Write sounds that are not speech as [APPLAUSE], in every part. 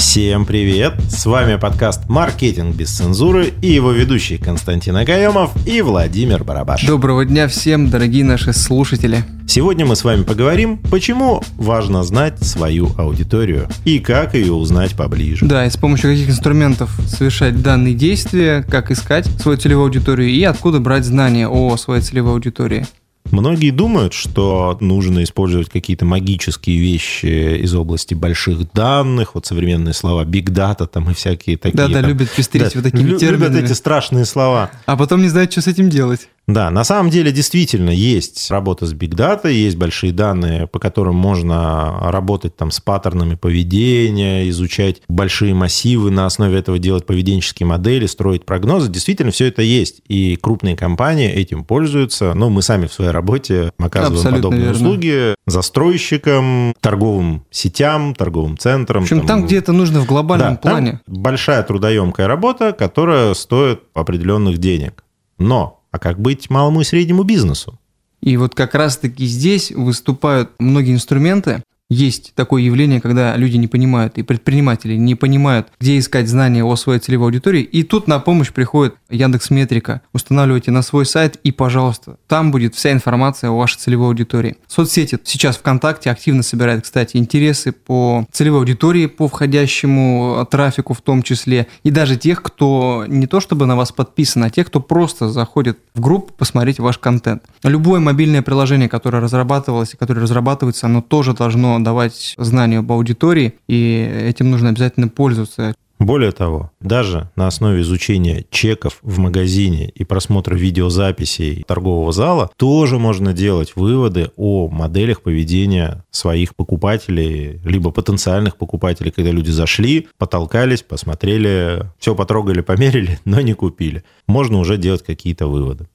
Всем привет! С вами подкаст «Маркетинг без цензуры» и его ведущие Константин Агаемов и Владимир Барабаш. Доброго дня всем, дорогие наши слушатели. Сегодня мы с вами поговорим, почему важно знать свою аудиторию и как ее узнать поближе. Да, и с помощью каких инструментов совершать данные действия, как искать свою целевую аудиторию и откуда брать знания о своей целевой аудитории. Многие думают, что нужно использовать какие-то магические вещи из области больших данных, вот современные слова big data там и всякие такие. Да-да, любят пестрить да, вот такими любят терминами. эти страшные слова. А потом не знают, что с этим делать. Да, на самом деле действительно есть работа с Big Data, есть большие данные, по которым можно работать там с паттернами поведения, изучать большие массивы, на основе этого делать поведенческие модели, строить прогнозы. Действительно, все это есть. И крупные компании этим пользуются. Ну, мы сами в своей работе оказываем Абсолютно подобные верно. услуги застройщикам, торговым сетям, торговым центрам. В общем, там, где это нужно в глобальном да, там плане. большая трудоемкая работа, которая стоит определенных денег. Но, а как быть малому и среднему бизнесу? И вот как раз-таки здесь выступают многие инструменты. Есть такое явление, когда люди не понимают, и предприниматели не понимают, где искать знания о своей целевой аудитории. И тут на помощь приходит Яндекс Метрика. Устанавливайте на свой сайт, и, пожалуйста, там будет вся информация о вашей целевой аудитории. Соцсети сейчас ВКонтакте активно собирают, кстати, интересы по целевой аудитории, по входящему трафику в том числе, и даже тех, кто не то чтобы на вас подписан, а тех, кто просто заходит в группу посмотреть ваш контент. Любое мобильное приложение, которое разрабатывалось и которое разрабатывается, оно тоже должно давать знания об аудитории, и этим нужно обязательно пользоваться. Более того, даже на основе изучения чеков в магазине и просмотра видеозаписей торгового зала тоже можно делать выводы о моделях поведения своих покупателей, либо потенциальных покупателей, когда люди зашли, потолкались, посмотрели, все потрогали, померили, [LAUGHS] но не купили. Можно уже делать какие-то выводы.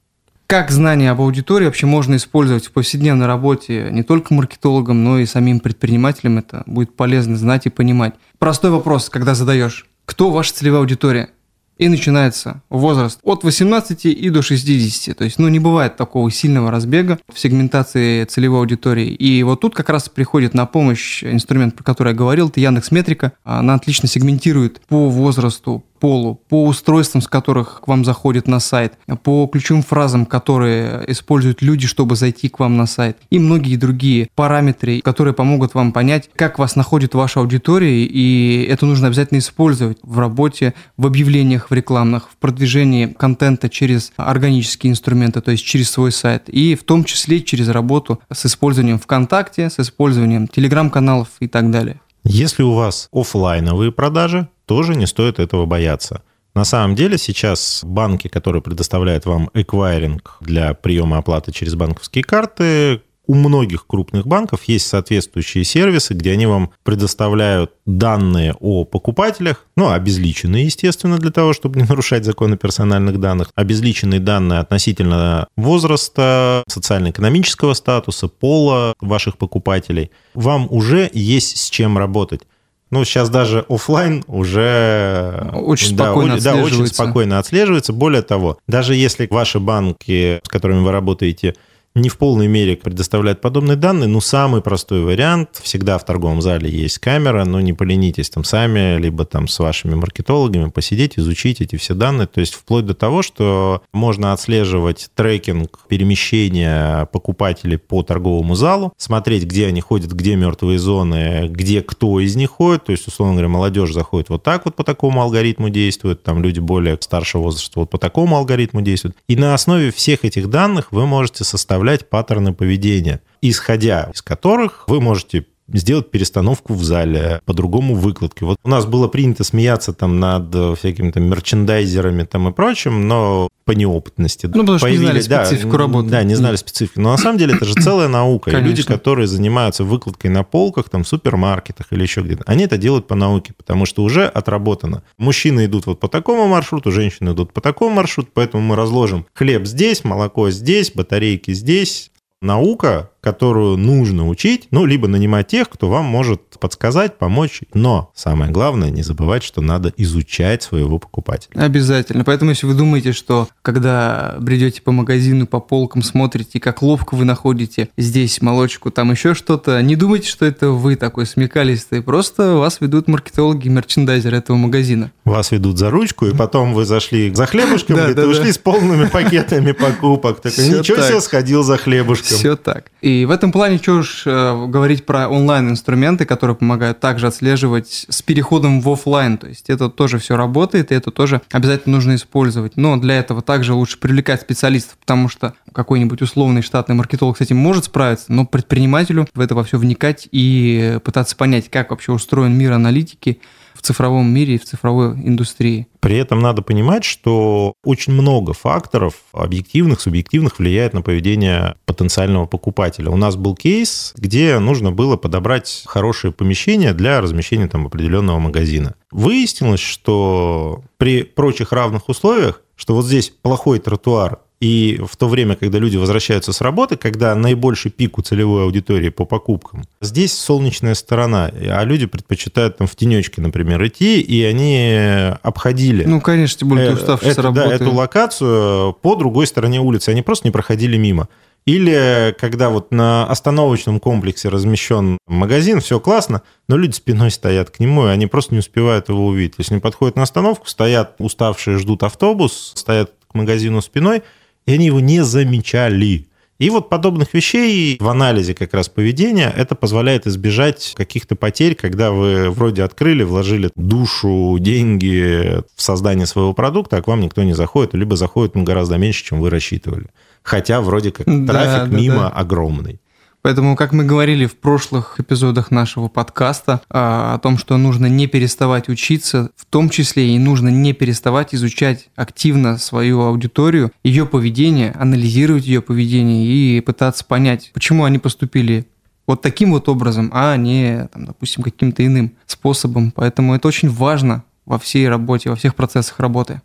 Как знания об аудитории вообще можно использовать в повседневной работе не только маркетологам, но и самим предпринимателям? Это будет полезно знать и понимать. Простой вопрос, когда задаешь. Кто ваша целевая аудитория? И начинается возраст от 18 и до 60. То есть, ну, не бывает такого сильного разбега в сегментации целевой аудитории. И вот тут как раз приходит на помощь инструмент, про который я говорил, это Яндекс Метрика. Она отлично сегментирует по возрасту, полу, по устройствам, с которых к вам заходят на сайт, по ключевым фразам, которые используют люди, чтобы зайти к вам на сайт, и многие другие параметры, которые помогут вам понять, как вас находит ваша аудитория, и это нужно обязательно использовать в работе, в объявлениях в рекламных, в продвижении контента через органические инструменты, то есть через свой сайт, и в том числе через работу с использованием ВКонтакте, с использованием телеграм-каналов и так далее. Если у вас офлайновые продажи, тоже не стоит этого бояться. На самом деле сейчас банки, которые предоставляют вам эквайринг для приема оплаты через банковские карты, у многих крупных банков есть соответствующие сервисы, где они вам предоставляют данные о покупателях, ну, обезличенные, естественно, для того, чтобы не нарушать законы персональных данных, обезличенные данные относительно возраста, социально-экономического статуса, пола ваших покупателей. Вам уже есть с чем работать. Ну, сейчас даже офлайн уже Очень спокойно да, очень спокойно отслеживается. Более того, даже если ваши банки, с которыми вы работаете, не в полной мере предоставляют подобные данные, ну, самый простой вариант, всегда в торговом зале есть камера, но не поленитесь там сами, либо там с вашими маркетологами посидеть, изучить эти все данные, то есть вплоть до того, что можно отслеживать трекинг перемещения покупателей по торговому залу, смотреть, где они ходят, где мертвые зоны, где кто из них ходит, то есть, условно говоря, молодежь заходит вот так вот по такому алгоритму действует, там люди более старшего возраста вот по такому алгоритму действуют. И на основе всех этих данных вы можете составлять паттерны поведения, исходя из которых вы можете сделать перестановку в зале, по-другому выкладки. Вот у нас было принято смеяться там над э, всякими там мерчендайзерами там и прочим, но по неопытности. Ну, потому что не знали появились- да, специфику работы. Да, не знали специфику. Но на самом деле это же целая наука. И люди, Конечно. которые занимаются выкладкой на полках, там, в супермаркетах или еще где-то, они это делают по науке, потому что уже отработано. Мужчины идут вот по такому маршруту, женщины идут по такому маршруту, поэтому мы разложим хлеб здесь, молоко здесь, батарейки здесь. Наука, которую нужно учить, ну, либо нанимать тех, кто вам может подсказать, помочь. Но самое главное, не забывать, что надо изучать своего покупателя. Обязательно. Поэтому, если вы думаете, что когда бредете по магазину, по полкам, смотрите, как ловко вы находите здесь молочку, там еще что-то, не думайте, что это вы такой смекалистый. Просто вас ведут маркетологи и мерчендайзеры этого магазина. Вас ведут за ручку, и потом вы зашли за хлебушком, [LAUGHS] и ушли с полными [LAUGHS] пакетами покупок. Ничего себе, сходил за хлебушком. Все так. И в этом плане, что уж э, говорить про онлайн-инструменты, которые помогают также отслеживать с переходом в офлайн. То есть это тоже все работает, и это тоже обязательно нужно использовать. Но для этого также лучше привлекать специалистов, потому что какой-нибудь условный штатный маркетолог с этим может справиться, но предпринимателю в это во все вникать и пытаться понять, как вообще устроен мир аналитики, цифровом мире и в цифровой индустрии. При этом надо понимать, что очень много факторов объективных, субъективных влияет на поведение потенциального покупателя. У нас был кейс, где нужно было подобрать хорошее помещение для размещения там определенного магазина. Выяснилось, что при прочих равных условиях, что вот здесь плохой тротуар и в то время, когда люди возвращаются с работы, когда наибольший пик у целевой аудитории по покупкам, здесь солнечная сторона, а люди предпочитают там в тенечке, например, идти, и они обходили... Ну, конечно, тем более ты э, уставший это, с работы. Да, эту локацию по другой стороне улицы. Они просто не проходили мимо. Или когда вот на остановочном комплексе размещен магазин, все классно, но люди спиной стоят к нему, и они просто не успевают его увидеть. Если они подходят на остановку, стоят уставшие, ждут автобус, стоят к магазину спиной, и они его не замечали. И вот подобных вещей в анализе как раз поведения это позволяет избежать каких-то потерь, когда вы вроде открыли, вложили душу, деньги в создание своего продукта, а к вам никто не заходит, либо заходит ну, гораздо меньше, чем вы рассчитывали. Хотя вроде как трафик да, мимо да. огромный. Поэтому, как мы говорили в прошлых эпизодах нашего подкаста а, о том, что нужно не переставать учиться, в том числе и нужно не переставать изучать активно свою аудиторию, ее поведение, анализировать ее поведение и пытаться понять, почему они поступили вот таким вот образом, а не, там, допустим, каким-то иным способом. Поэтому это очень важно во всей работе, во всех процессах работы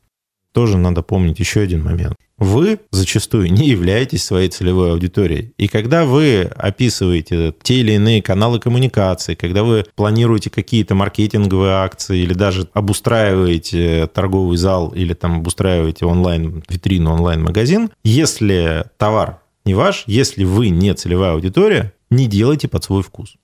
тоже надо помнить еще один момент. Вы зачастую не являетесь своей целевой аудиторией. И когда вы описываете те или иные каналы коммуникации, когда вы планируете какие-то маркетинговые акции или даже обустраиваете торговый зал или там обустраиваете онлайн витрину, онлайн-магазин, если товар не ваш, если вы не целевая аудитория, не делайте под свой вкус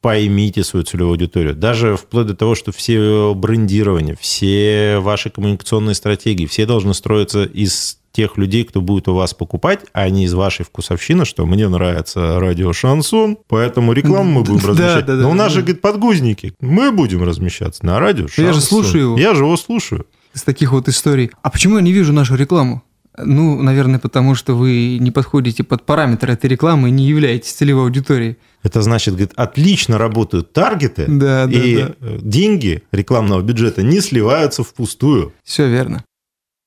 поймите свою целевую аудиторию. Даже вплоть до того, что все брендирование, все ваши коммуникационные стратегии, все должны строиться из тех людей, кто будет у вас покупать, а не из вашей вкусовщины, что мне нравится радио Шансон, поэтому рекламу мы будем [LAUGHS] размещать. Да, да, да, Но у нас же, говорит, подгузники. Мы будем размещаться на радио Шансон. Я же слушаю его. Я же его слушаю. Из таких вот историй. А почему я не вижу нашу рекламу? Ну, наверное, потому что вы не подходите под параметры этой рекламы и не являетесь целевой аудиторией. Это значит, говорит, отлично работают таргеты, да, да, и да. деньги рекламного бюджета не сливаются впустую. Все верно.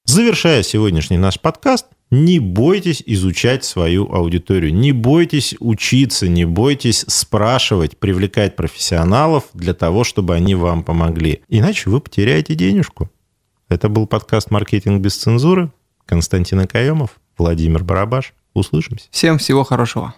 Завершая сегодняшний наш подкаст, не бойтесь изучать свою аудиторию, не бойтесь учиться, не бойтесь спрашивать, привлекать профессионалов для того, чтобы они вам помогли. Иначе вы потеряете денежку. Это был подкаст «Маркетинг без цензуры». Константин Акаемов, Владимир Барабаш. Услышимся. Всем всего хорошего.